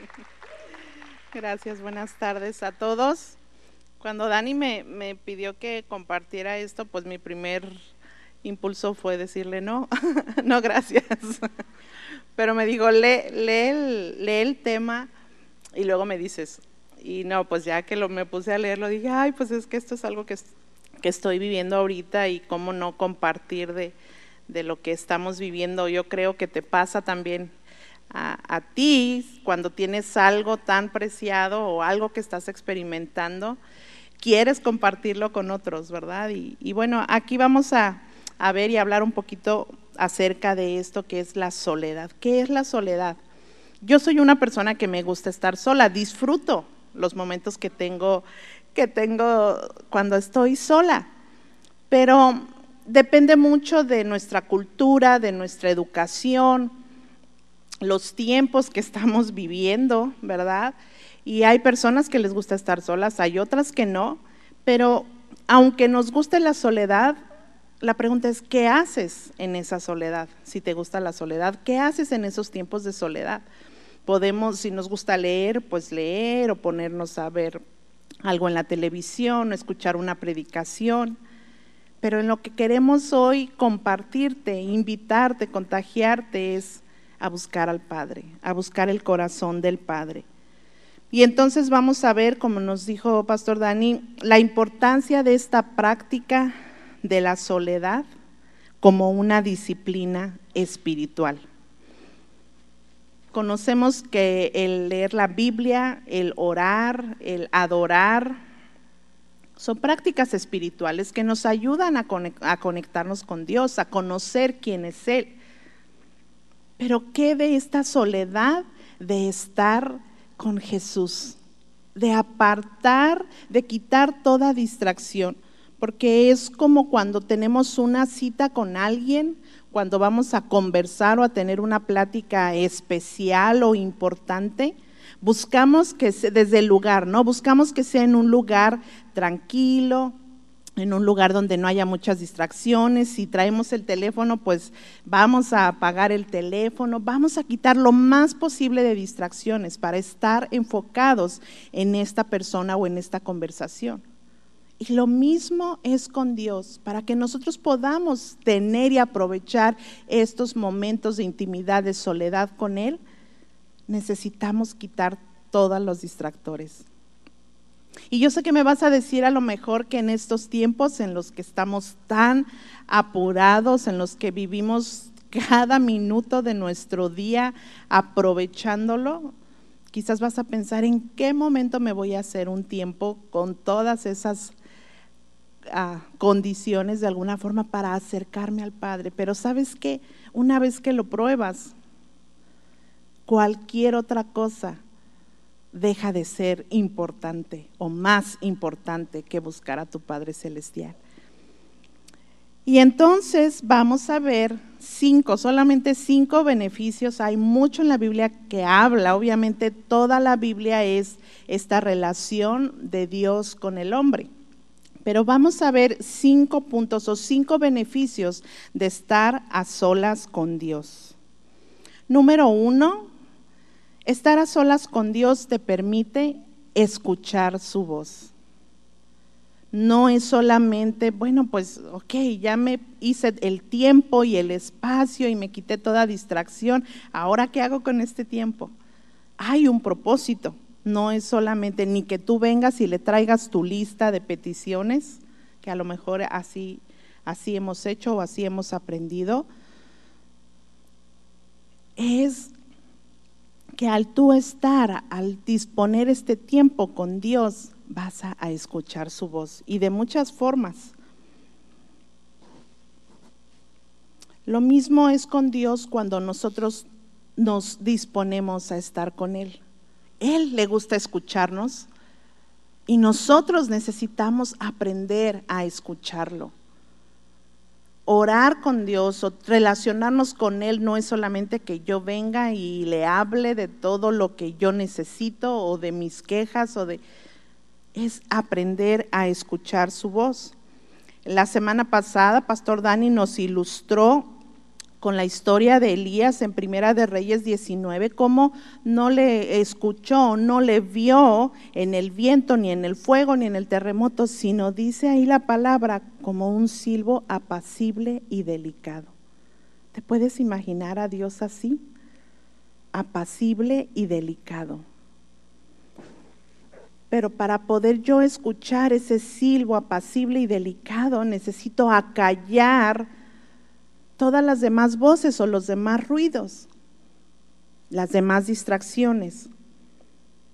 Gracias, buenas tardes a todos. Cuando Dani me, me, pidió que compartiera esto, pues mi primer impulso fue decirle no, no gracias. Pero me dijo, lee, lee, lee el tema y luego me dices, y no, pues ya que lo, me puse a leerlo, dije, ay, pues es que esto es algo que, que estoy viviendo ahorita y cómo no compartir de, de, lo que estamos viviendo. Yo creo que te pasa también a, ti cuando tienes algo tan preciado o algo que estás experimentando, quieres compartirlo con otros, ¿verdad? Y, y bueno, aquí vamos a, a ver y hablar un poquito acerca de esto que es la soledad. ¿Qué es la soledad? Yo soy una persona que me gusta estar sola, disfruto los momentos que tengo, que tengo cuando estoy sola. Pero depende mucho de nuestra cultura, de nuestra educación, los tiempos que estamos viviendo, ¿verdad? Y hay personas que les gusta estar solas, hay otras que no, pero aunque nos guste la soledad, la pregunta es, ¿qué haces en esa soledad? Si te gusta la soledad, ¿qué haces en esos tiempos de soledad? Podemos, si nos gusta leer, pues leer o ponernos a ver algo en la televisión o escuchar una predicación. Pero en lo que queremos hoy compartirte, invitarte, contagiarte es a buscar al Padre, a buscar el corazón del Padre. Y entonces vamos a ver, como nos dijo Pastor Dani, la importancia de esta práctica de la soledad como una disciplina espiritual. Conocemos que el leer la Biblia, el orar, el adorar, son prácticas espirituales que nos ayudan a, conectarnos con Dios, a conocer quién es Él. Pero ¿qué de esta soledad de estar con Jesús? De apartar, de quitar toda distracción. Porque es como cuando tenemos una cita con alguien cuando vamos a conversar o a tener una plática especial o importante, buscamos que desde el lugar, ¿no? Buscamos que sea en un lugar tranquilo, en un lugar donde no haya muchas distracciones. Si traemos el teléfono, pues vamos a apagar el teléfono, vamos a quitar lo más posible de distracciones para estar enfocados en esta persona o en esta conversación. Y lo mismo es con Dios, para que nosotros podamos tener y aprovechar estos momentos de intimidad, de soledad con Él, necesitamos quitar todos los distractores. Y yo sé que me vas a decir a lo mejor que en estos tiempos en los que estamos tan apurados, en los que vivimos cada minuto de nuestro día aprovechándolo, quizás vas a pensar en qué momento me voy a hacer un tiempo con todas esas condiciones de alguna forma para acercarme al Padre. Pero sabes que una vez que lo pruebas, cualquier otra cosa deja de ser importante o más importante que buscar a tu Padre Celestial. Y entonces vamos a ver cinco, solamente cinco beneficios. Hay mucho en la Biblia que habla. Obviamente toda la Biblia es esta relación de Dios con el hombre. Pero vamos a ver cinco puntos o cinco beneficios de estar a solas con Dios. Número uno, estar a solas con Dios te permite escuchar su voz. No es solamente, bueno, pues, ok, ya me hice el tiempo y el espacio y me quité toda distracción. Ahora, ¿qué hago con este tiempo? Hay un propósito. No es solamente ni que tú vengas y le traigas tu lista de peticiones, que a lo mejor así, así hemos hecho o así hemos aprendido. Es que al tú estar, al disponer este tiempo con Dios, vas a, escuchar su voz y de muchas formas. Lo mismo es con Dios cuando nosotros nos disponemos a estar con Él. Él le gusta escucharnos y nosotros necesitamos aprender a escucharlo. Orar con Dios o relacionarnos con Él no es solamente que yo venga y le hable de todo lo que yo necesito o de mis quejas o de... Es aprender a escuchar su voz. La semana pasada, Pastor Dani nos ilustró con la historia de Elías en Primera de Reyes 19, cómo no le escuchó, no le vio en el viento, ni en el fuego, ni en el terremoto, sino dice ahí la palabra como un silbo apacible y delicado. ¿Te puedes imaginar a Dios así? Apacible y delicado. Pero para poder yo escuchar ese silbo apacible y delicado, necesito acallar todas las demás voces o los demás ruidos, las demás distracciones.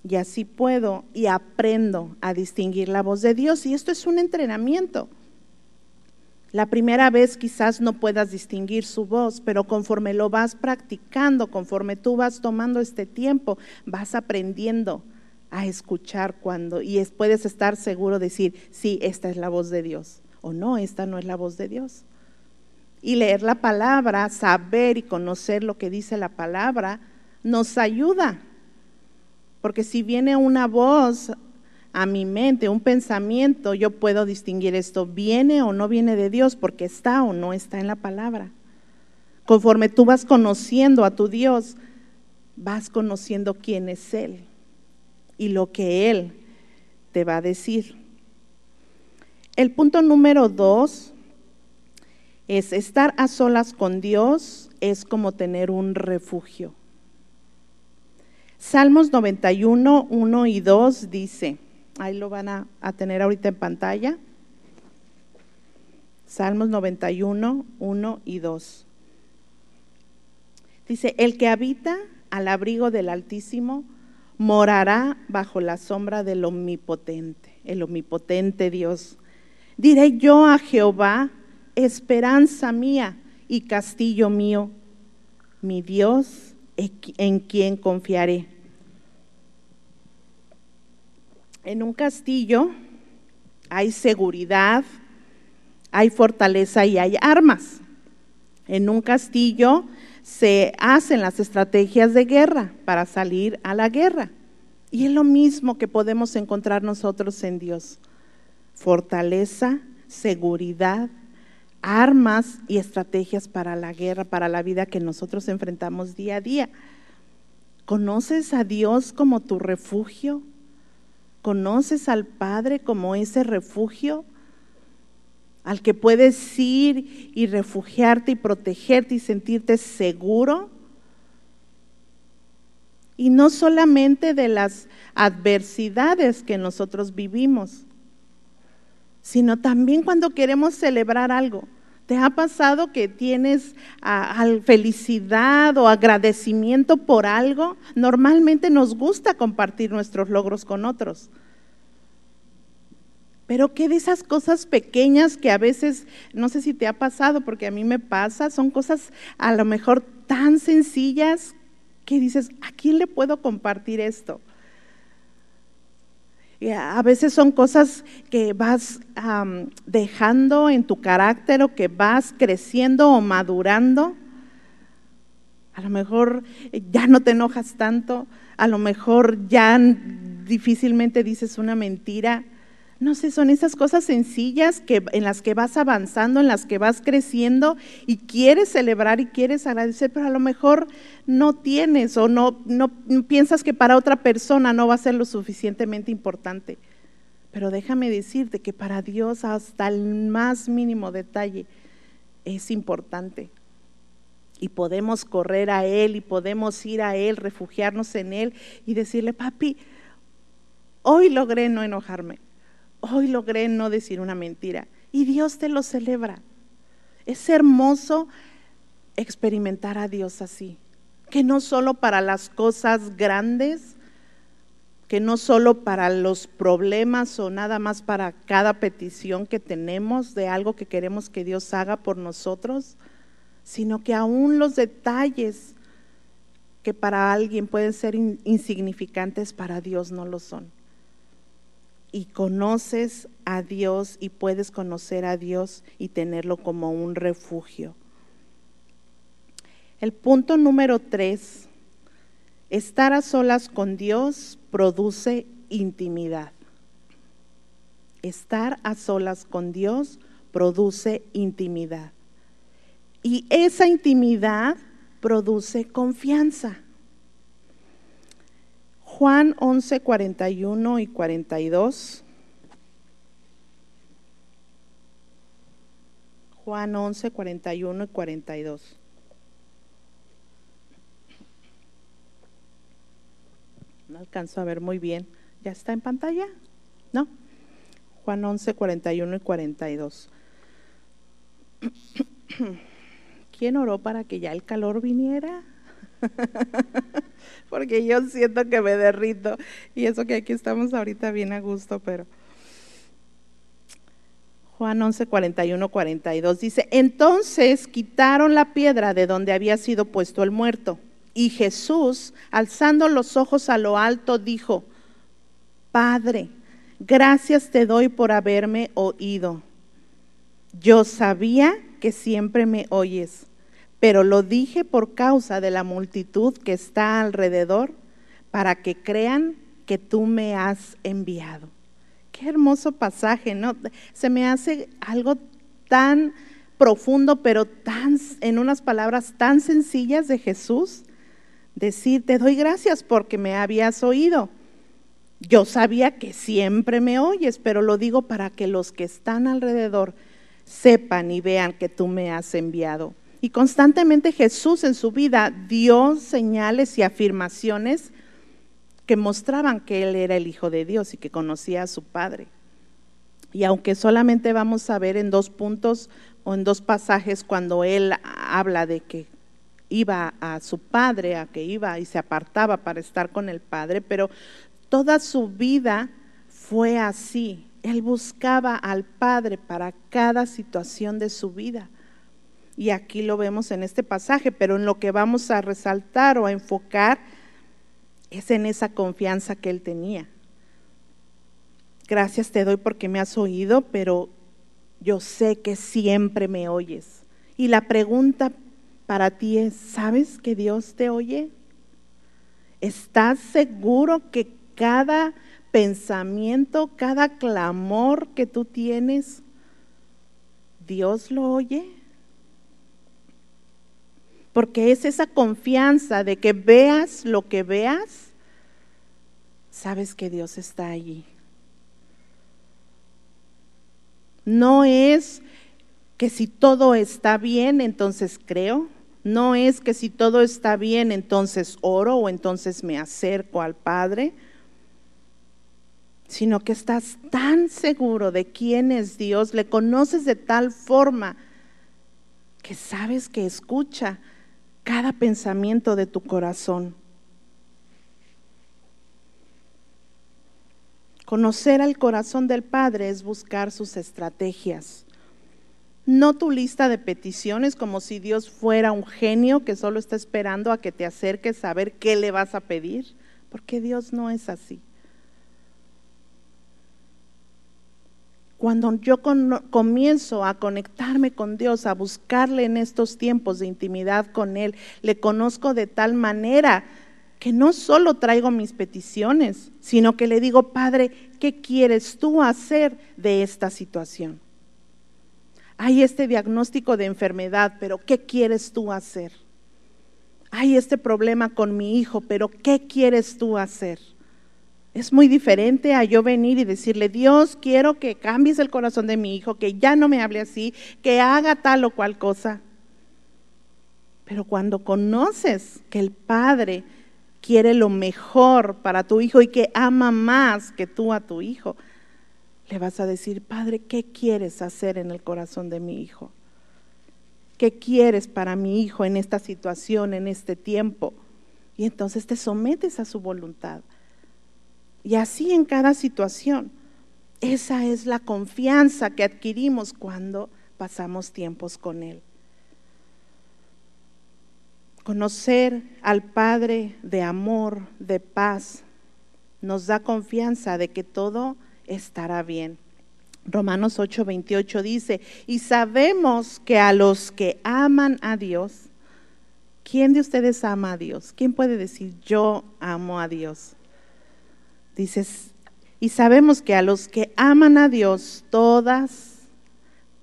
Y así puedo y aprendo a distinguir la voz de Dios. Y esto es un entrenamiento. La primera vez quizás no puedas distinguir su voz, pero conforme lo vas practicando, conforme tú vas tomando este tiempo, vas aprendiendo a escuchar cuando y puedes estar seguro de decir, sí, esta es la voz de Dios o no, esta no es la voz de Dios y leer la palabra, saber y conocer lo que dice la palabra, nos ayuda. Porque si viene una voz a mi mente, un pensamiento, yo puedo distinguir esto, viene o no viene de Dios, porque está o no está en la palabra. Conforme tú vas conociendo a tu Dios, vas conociendo quién es Él y lo que Él te va a decir. El punto número dos es estar a solas con Dios es como tener un refugio. Salmos 91, 1 y 2 dice, ahí lo van a, a tener ahorita en pantalla. Salmos 91, 1 y 2. Dice, el que habita al abrigo del Altísimo morará bajo la sombra del Omnipotente, el Omnipotente Dios. Diré yo a Jehová, esperanza mía y castillo mío, mi Dios en quien confiaré. En un castillo hay seguridad, hay fortaleza y hay armas. En un castillo se hacen las estrategias de guerra para salir a la guerra. Y es lo mismo que podemos encontrar nosotros en Dios. Fortaleza, seguridad, armas y estrategias para la guerra, para la vida que nosotros enfrentamos día a día. ¿Conoces a Dios como tu refugio? ¿Conoces al Padre como ese refugio? Al que puedes ir y refugiarte y protegerte y sentirte seguro. Y no solamente de las adversidades que nosotros vivimos, sino también cuando queremos celebrar algo. ¿Te ha pasado que tienes felicidad o agradecimiento por algo? Normalmente nos gusta compartir nuestros logros con otros. Pero ¿qué de esas cosas pequeñas que a veces, no sé si te ha pasado, porque a mí me pasa, son cosas a lo mejor tan sencillas que dices, ¿a quién le puedo compartir esto? A veces son cosas que vas dejando en tu carácter o que vas creciendo o madurando. A lo mejor eh, ya no te enojas tanto, a lo mejor ya difícilmente dices una mentira no sé, son esas cosas sencillas que, en las que vas avanzando, en las que vas creciendo y quieres celebrar y quieres agradecer, pero a lo mejor no tienes o no, no piensas que para otra persona no va a ser lo suficientemente importante. Pero déjame decirte que para Dios hasta el más mínimo detalle es importante. Y podemos correr a Él y podemos ir a Él, refugiarnos en Él y decirle, papi, hoy logré no enojarme hoy logré no decir una mentira. Y Dios te lo celebra. Es hermoso experimentar a Dios así. Que no solo para las cosas grandes, que no solo para los problemas o nada más para cada petición que tenemos de algo que queremos que Dios haga por nosotros, sino que aún los detalles que para alguien pueden ser insignificantes, para Dios no lo son y conoces a Dios y puedes conocer a Dios y tenerlo como un refugio. El punto número tres, estar a solas con Dios produce intimidad. Estar a solas con Dios produce intimidad. Y esa intimidad produce confianza. Juan 11, 41 y 42. Juan 11, 41 y 42. No alcanzo a ver muy bien. ¿Ya está en pantalla? ¿No? Juan 11, 41 y 42. ¿Quién oró para que ya el calor viniera? Porque yo siento que me derrito. Y eso que aquí estamos ahorita bien a gusto, pero... Juan 11, 41, 42 dice, entonces quitaron la piedra de donde había sido puesto el muerto. Y Jesús, alzando los ojos a lo alto, dijo, Padre, gracias te doy por haberme oído. Yo sabía que siempre me oyes, pero lo dije por causa de la multitud que está alrededor, para que crean que tú me has enviado. Qué hermoso pasaje, ¿no? Se me hace algo tan profundo, pero tan en unas palabras tan sencillas de Jesús, decir, te doy gracias porque me habías oído. Yo sabía que siempre me oyes, pero lo digo para que los que están alrededor sepan y vean que tú me has enviado. Y constantemente Jesús en su vida dio señales y afirmaciones que mostraban que Él era el Hijo de Dios y que conocía a su Padre. Y aunque solamente vamos a ver en dos puntos o en dos pasajes cuando Él habla de que iba a su Padre, a que iba y se apartaba para estar con el Padre, pero toda su vida fue así. Él buscaba al Padre para cada situación de su vida. Y aquí lo vemos en este pasaje, pero en lo que vamos a resaltar o a enfocar es en esa confianza que él tenía. Gracias te doy porque me has oído, pero yo sé que siempre me oyes. Y la pregunta para ti es, ¿sabes que Dios te oye? ¿Estás seguro que cada pensamiento, cada clamor que tú tienes, Dios lo oye? Porque es esa confianza de que veas lo que veas, sabes que Dios está allí. No es que si todo está bien, entonces creo. No es que si todo está bien, entonces oro o entonces me acerco al Padre sino que estás tan seguro de quién es Dios, le conoces de tal forma que sabes que escucha cada pensamiento de tu corazón. Conocer al corazón del Padre es buscar sus estrategias. No tu lista de peticiones como si Dios fuera un genio que solo está esperando a que te acerques a ver qué le vas a pedir, porque Dios no es así. Cuando yo comienzo a conectarme con Dios, a buscarle en estos tiempos de intimidad con Él, le conozco de tal manera que no solo traigo mis peticiones, sino que le digo, Padre, ¿qué quieres tú hacer de esta situación? Hay este diagnóstico de enfermedad, pero ¿qué quieres tú hacer? Hay este problema con mi hijo, pero ¿qué quieres tú hacer? Es muy diferente a yo venir y decirle, Dios, quiero que cambies el corazón de mi hijo, que ya no me hable así, que haga tal o cual cosa. Pero cuando conoces que el Padre quiere lo mejor para tu hijo y que ama más que tú a tu hijo, le vas a decir, Padre, ¿qué quieres hacer en el corazón de mi hijo? ¿Qué quieres para mi hijo en esta situación, en este tiempo? Y entonces te sometes a su voluntad. Y así en cada situación. Esa es la confianza que adquirimos cuando pasamos tiempos con Él. Conocer al Padre de amor, de paz, nos da confianza de que todo estará bien. Romanos 8:28 dice, y sabemos que a los que aman a Dios, ¿quién de ustedes ama a Dios? ¿Quién puede decir yo amo a Dios? Dices, y sabemos que a los que aman a Dios, todas,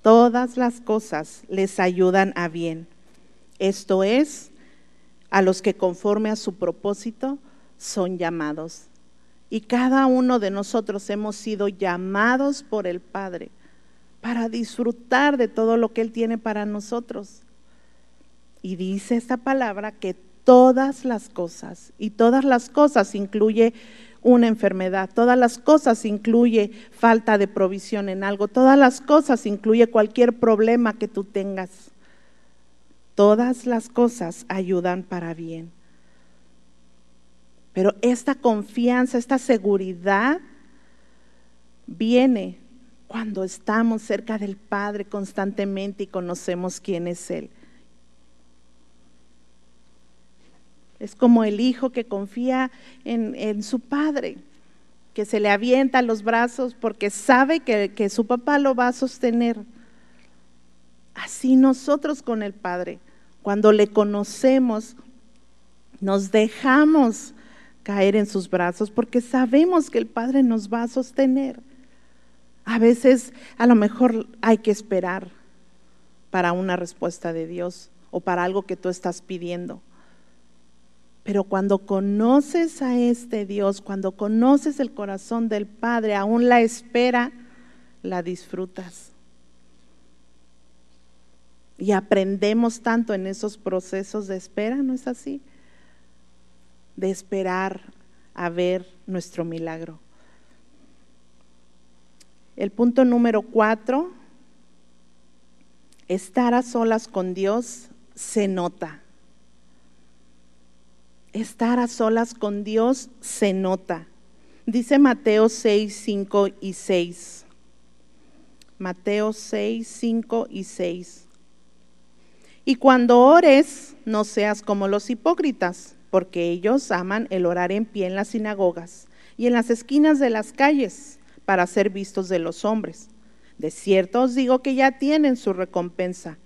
todas las cosas les ayudan a bien. Esto es, a los que conforme a su propósito son llamados. Y cada uno de nosotros hemos sido llamados por el Padre para disfrutar de todo lo que Él tiene para nosotros. Y dice esta palabra que todas las cosas, y todas las cosas incluye una enfermedad, todas las cosas incluye falta de provisión en algo, todas las cosas incluye cualquier problema que tú tengas. Todas las cosas ayudan para bien. Pero esta confianza, esta seguridad viene cuando estamos cerca del Padre constantemente y conocemos quién es Él. Es como el hijo que confía en, su padre, que se le avienta los brazos porque sabe que, que su papá lo va a sostener. Así nosotros con el Padre, cuando le conocemos, nos dejamos caer en sus brazos porque sabemos que el Padre nos va a sostener. A veces a lo mejor hay que esperar para una respuesta de Dios o para algo que tú estás pidiendo. Pero cuando conoces a este Dios, cuando conoces el corazón del Padre, aún la espera, la disfrutas. Y aprendemos tanto en esos procesos de espera, ¿no es así? De esperar a ver nuestro milagro. El punto número cuatro, estar a solas con Dios se nota estar a solas con Dios se nota. Dice Mateo 6, 5 y 6. Mateo 6, 5 y 6. Y cuando ores, no seas como los hipócritas, porque ellos aman el orar en pie en las sinagogas y en las esquinas de las calles para ser vistos de los hombres. De cierto os digo que ya tienen su recompensa.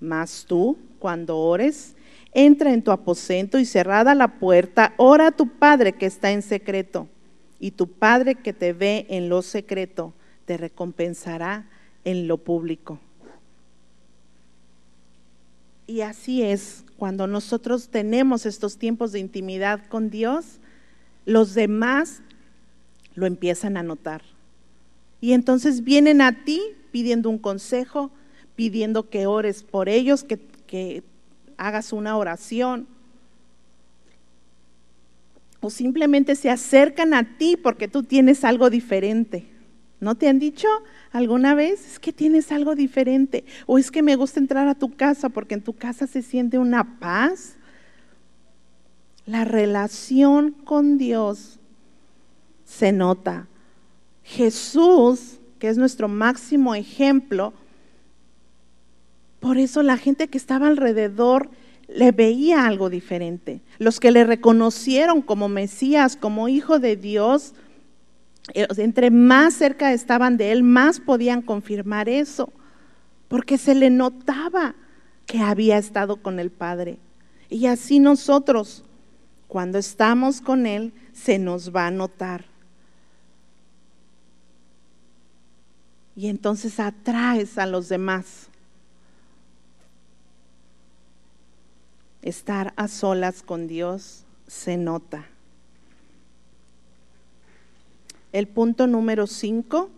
Mas tú, cuando ores, entra en tu aposento y cerrada la puerta, ora a tu Padre que está en secreto, y tu Padre que te ve en lo secreto te recompensará en lo público. Y así es, cuando nosotros tenemos estos tiempos de intimidad con Dios, los demás lo empiezan a notar. Y entonces vienen a ti pidiendo un consejo, pidiendo que ores por ellos, que, que hagas una oración. O simplemente se acercan a ti porque tú tienes algo diferente. ¿No te han dicho alguna vez? Es que tienes algo diferente. O es que me gusta entrar a tu casa porque en tu casa se siente una paz. La relación con Dios se nota. Jesús, que es nuestro máximo ejemplo, por eso la gente que estaba alrededor le veía algo diferente. Los que le reconocieron como Mesías, como hijo de Dios, eh, entre más cerca estaban de él, más podían confirmar eso, porque se le notaba que había estado con el Padre. Y así nosotros, cuando estamos con Él, se nos va a notar. Y entonces atraes a los demás. Estar a solas con Dios se nota. El punto número cinco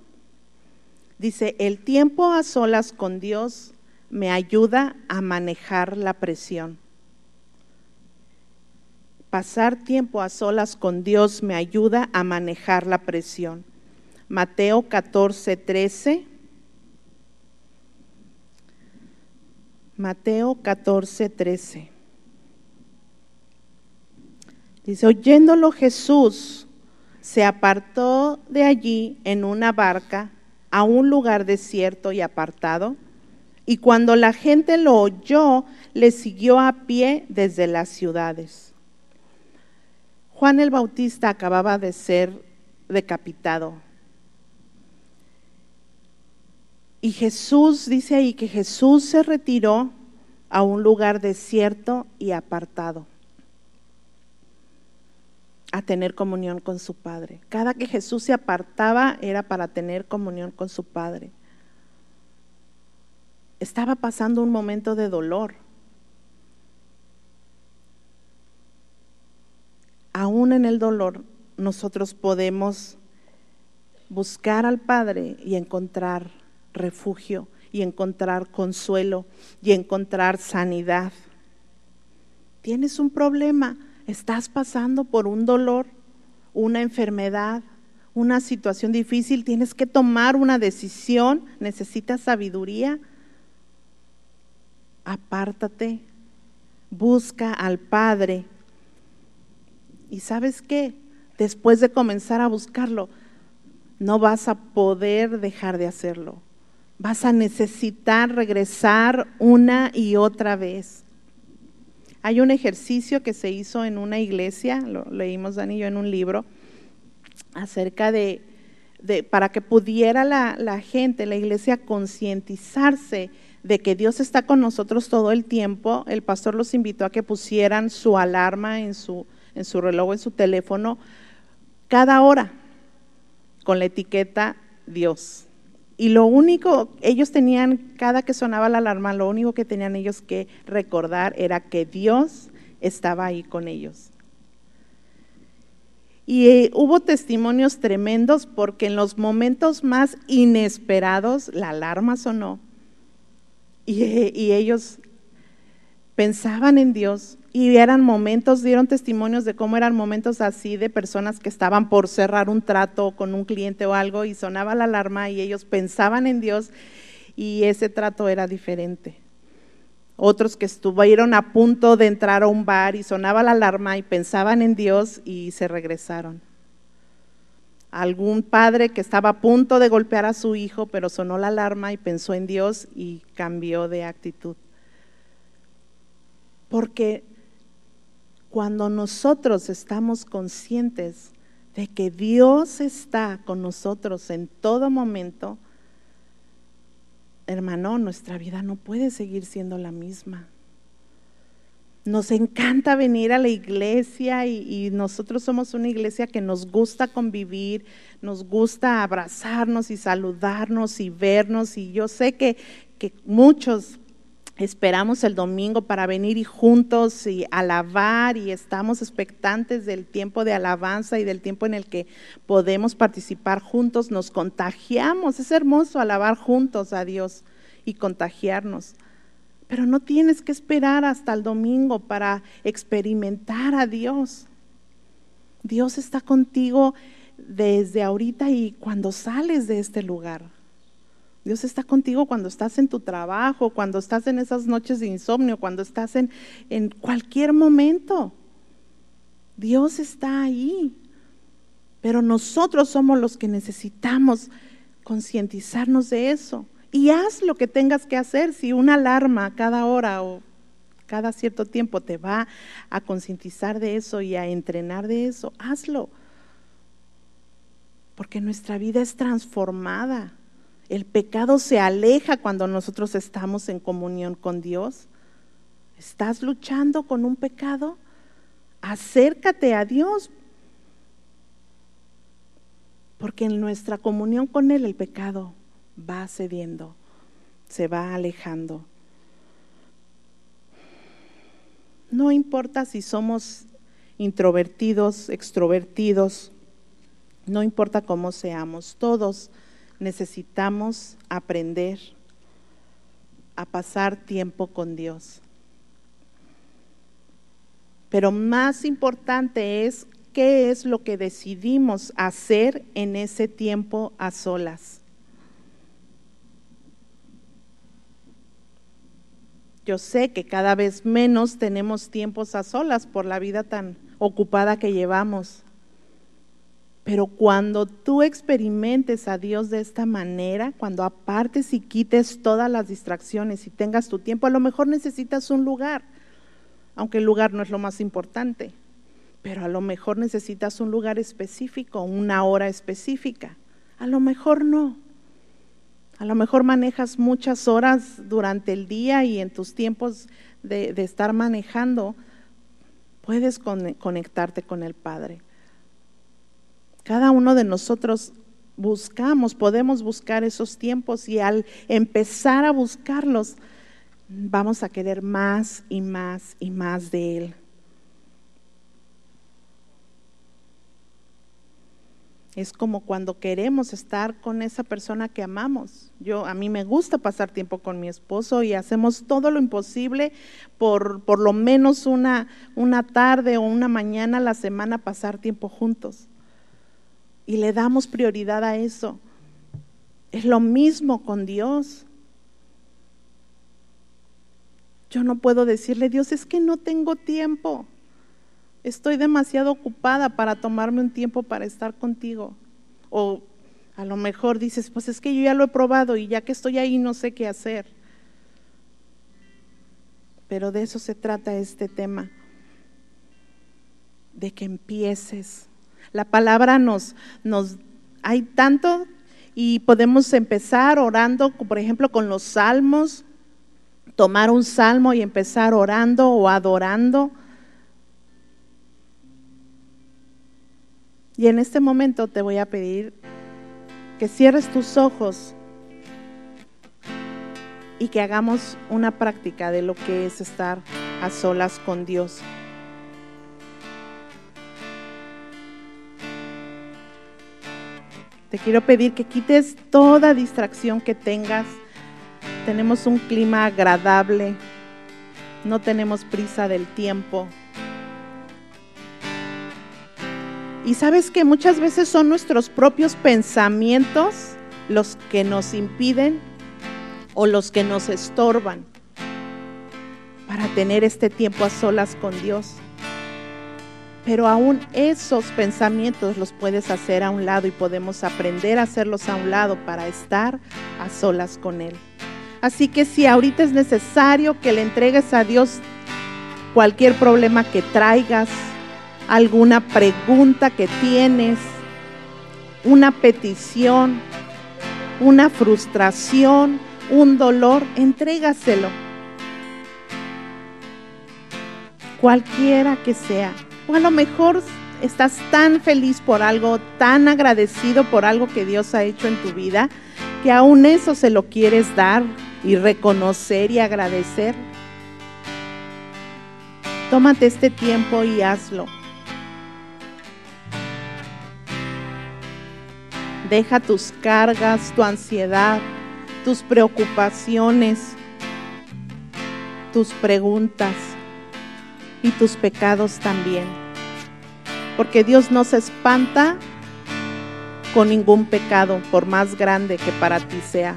dice, el tiempo a solas con Dios me ayuda a manejar la presión. Pasar tiempo a solas con Dios me ayuda a manejar la presión. Mateo 14, 13. Mateo 14, 13. Dice, oyéndolo Jesús se apartó de allí en una barca a un lugar desierto y apartado, y cuando la gente lo oyó, le siguió a pie desde las ciudades. Juan el Bautista acababa de ser decapitado. Y Jesús dice ahí que Jesús se retiró a un lugar desierto y apartado a tener comunión con su Padre. Cada que Jesús se apartaba era para tener comunión con su Padre. Estaba pasando un momento de dolor. Aún en el dolor nosotros podemos buscar al Padre y encontrar refugio y encontrar consuelo y encontrar sanidad. Tienes un problema, estás pasando por un dolor, una enfermedad, una situación difícil, tienes que tomar una decisión, necesitas sabiduría. Apártate, busca al Padre. ¿Y sabes qué? Después de comenzar a buscarlo, no vas a poder dejar de hacerlo. Vas a necesitar regresar una y otra vez. Hay un ejercicio que se hizo en una iglesia, lo leímos Dani y yo en un libro, acerca de, para que pudiera la, la gente, la iglesia, concientizarse de que Dios está con nosotros todo el tiempo. El pastor los invitó a que pusieran su alarma en su, en su reloj, en su teléfono, cada hora, con la etiqueta Dios. Y lo único, ellos tenían, cada que sonaba la alarma, lo único que tenían ellos que recordar era que Dios estaba ahí con ellos. Y eh, hubo testimonios tremendos porque en los momentos más inesperados la alarma sonó y, eh, y ellos pensaban en Dios y eran momentos, dieron testimonios de cómo eran momentos así de personas que estaban por cerrar un trato con un cliente o algo y sonaba la alarma y ellos pensaban en Dios y ese trato era diferente otros que estuvieron a punto de entrar a un bar y sonaba la alarma y pensaban en Dios y se regresaron. Algún padre que estaba a punto de golpear a su hijo, pero sonó la alarma y pensó en Dios y cambió de actitud. Porque cuando nosotros estamos conscientes de que Dios está con nosotros en todo momento, hermano, nuestra vida no puede seguir siendo la misma. Nos encanta venir a la iglesia y, nosotros somos una iglesia que nos gusta convivir, nos gusta abrazarnos y saludarnos y vernos. Y yo sé que, que muchos esperamos el domingo para venir y juntos y alabar y estamos expectantes del tiempo de alabanza y del tiempo en el que podemos participar juntos, nos contagiamos, es hermoso alabar juntos a Dios y contagiarnos. Pero no tienes que esperar hasta el domingo para experimentar a Dios. Dios está contigo desde ahorita y cuando sales de este lugar. Dios está contigo cuando estás en tu trabajo, cuando estás en esas noches de insomnio, cuando estás en, en cualquier momento. Dios está ahí. Pero nosotros somos los que necesitamos concientizarnos de eso. Y haz lo que tengas que hacer. Si una alarma cada hora o cada cierto tiempo te va a concientizar de eso y a entrenar de eso, hazlo. Porque nuestra vida es transformada. El pecado se aleja cuando nosotros estamos en comunión con Dios. ¿Estás luchando con un pecado? Acércate a Dios. Porque en nuestra comunión con Él el pecado va cediendo, se va alejando. No importa si somos introvertidos, extrovertidos, no importa cómo seamos, todos necesitamos aprender a pasar tiempo con Dios. Pero más importante es qué es lo que decidimos hacer en ese tiempo a solas. Yo sé que cada vez menos tenemos tiempos a solas por la vida tan ocupada que llevamos. Pero cuando tú experimentes a Dios de esta manera, cuando apartes y quites todas las distracciones y tengas tu tiempo, a lo mejor necesitas un lugar, aunque el lugar no es lo más importante, pero a lo mejor necesitas un lugar específico, una hora específica. A lo mejor no. A lo mejor manejas muchas horas durante el día y en tus tiempos de, estar manejando puedes conectarte con el Padre. Cada uno de nosotros buscamos, podemos buscar esos tiempos y al empezar a buscarlos, vamos a querer más y más y más de Él. Es como cuando queremos estar con esa persona que amamos. Yo a mí me gusta pasar tiempo con mi esposo y hacemos todo lo imposible por por lo menos una una tarde o una mañana a la semana pasar tiempo juntos. Y le damos prioridad a eso. Es lo mismo con Dios. Yo no puedo decirle, Dios, es que no tengo tiempo estoy demasiado ocupada para tomarme un tiempo para estar contigo. O a lo mejor dices, pues es que yo ya lo he probado y ya que estoy ahí no sé qué hacer. Pero de eso se trata este tema, de que empieces. La palabra nos, nos, hay tanto y podemos empezar orando, por ejemplo, con los salmos, tomar un salmo y empezar orando o adorando Y en este momento te voy a pedir que cierres tus ojos y que hagamos una práctica de lo que es estar a solas con Dios. Te quiero pedir que quites toda distracción que tengas. Tenemos un clima agradable, no tenemos prisa del tiempo. Y sabes que muchas veces son nuestros propios pensamientos los que nos impiden o los que nos estorban para tener este tiempo a solas con Dios. Pero aún esos pensamientos los puedes hacer a un lado y podemos aprender a hacerlos a un lado para estar a solas con Él. Así que si ahorita es necesario que le entregues a Dios cualquier problema que traigas, alguna pregunta que tienes, una petición, una frustración, un dolor, entrégaselo. Cualquiera que sea. O a lo mejor estás tan feliz por algo, tan agradecido por algo que Dios ha hecho en tu vida, que aún eso se lo quieres dar y reconocer y agradecer. Tómate este tiempo y hazlo. Deja tus cargas, tu ansiedad, tus preocupaciones, tus preguntas y tus pecados también. Porque Dios no se espanta con ningún pecado, por más grande que para ti sea.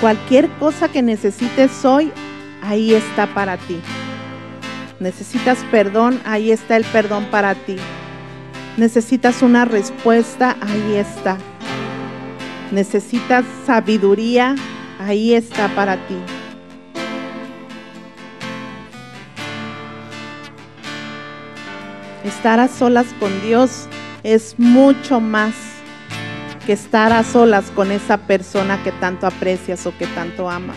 Cualquier cosa que necesites hoy, ahí está para ti. Necesitas perdón, ahí está el perdón para ti. Necesitas una respuesta, ahí está. Necesitas sabiduría, ahí está para ti. Estar a solas con Dios es mucho más que estar a solas con esa persona que tanto aprecias o que tanto amas.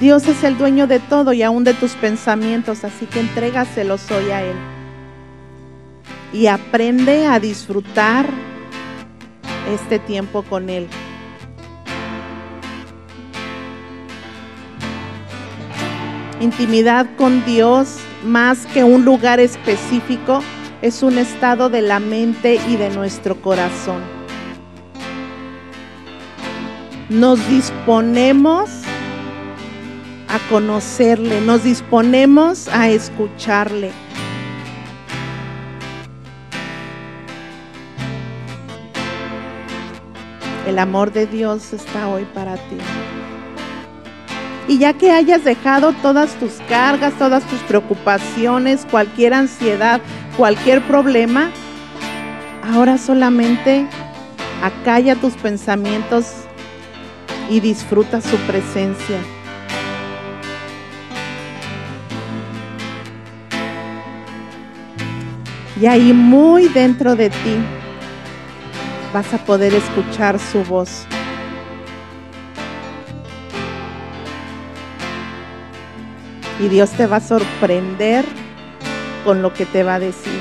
Dios es el dueño de todo y aún de tus pensamientos, así que entrégaselos hoy a Él. Y aprende a disfrutar este tiempo con Él. Intimidad con Dios, más que un lugar específico, es un estado de la mente y de nuestro corazón. Nos disponemos a conocerle, nos disponemos a escucharle. El amor de Dios está hoy para ti. Y ya que hayas dejado todas tus cargas, todas tus preocupaciones, cualquier ansiedad, cualquier problema, ahora solamente acalla tus pensamientos y disfruta su presencia. Y ahí muy dentro de ti vas a poder escuchar su voz. Y Dios te va a sorprender con lo que te va a decir.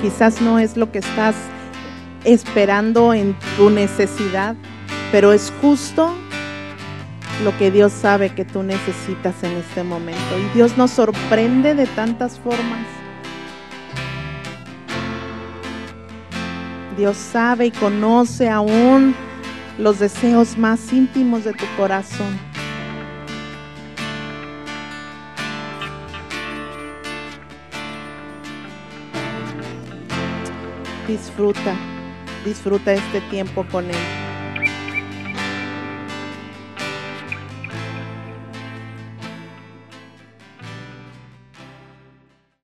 Quizás no es lo que estás esperando en tu necesidad, pero es justo lo que Dios sabe que tú necesitas en este momento. Y Dios nos sorprende de tantas formas. Dios sabe y conoce aún los deseos más íntimos de tu corazón. Disfruta, disfruta este tiempo con Él.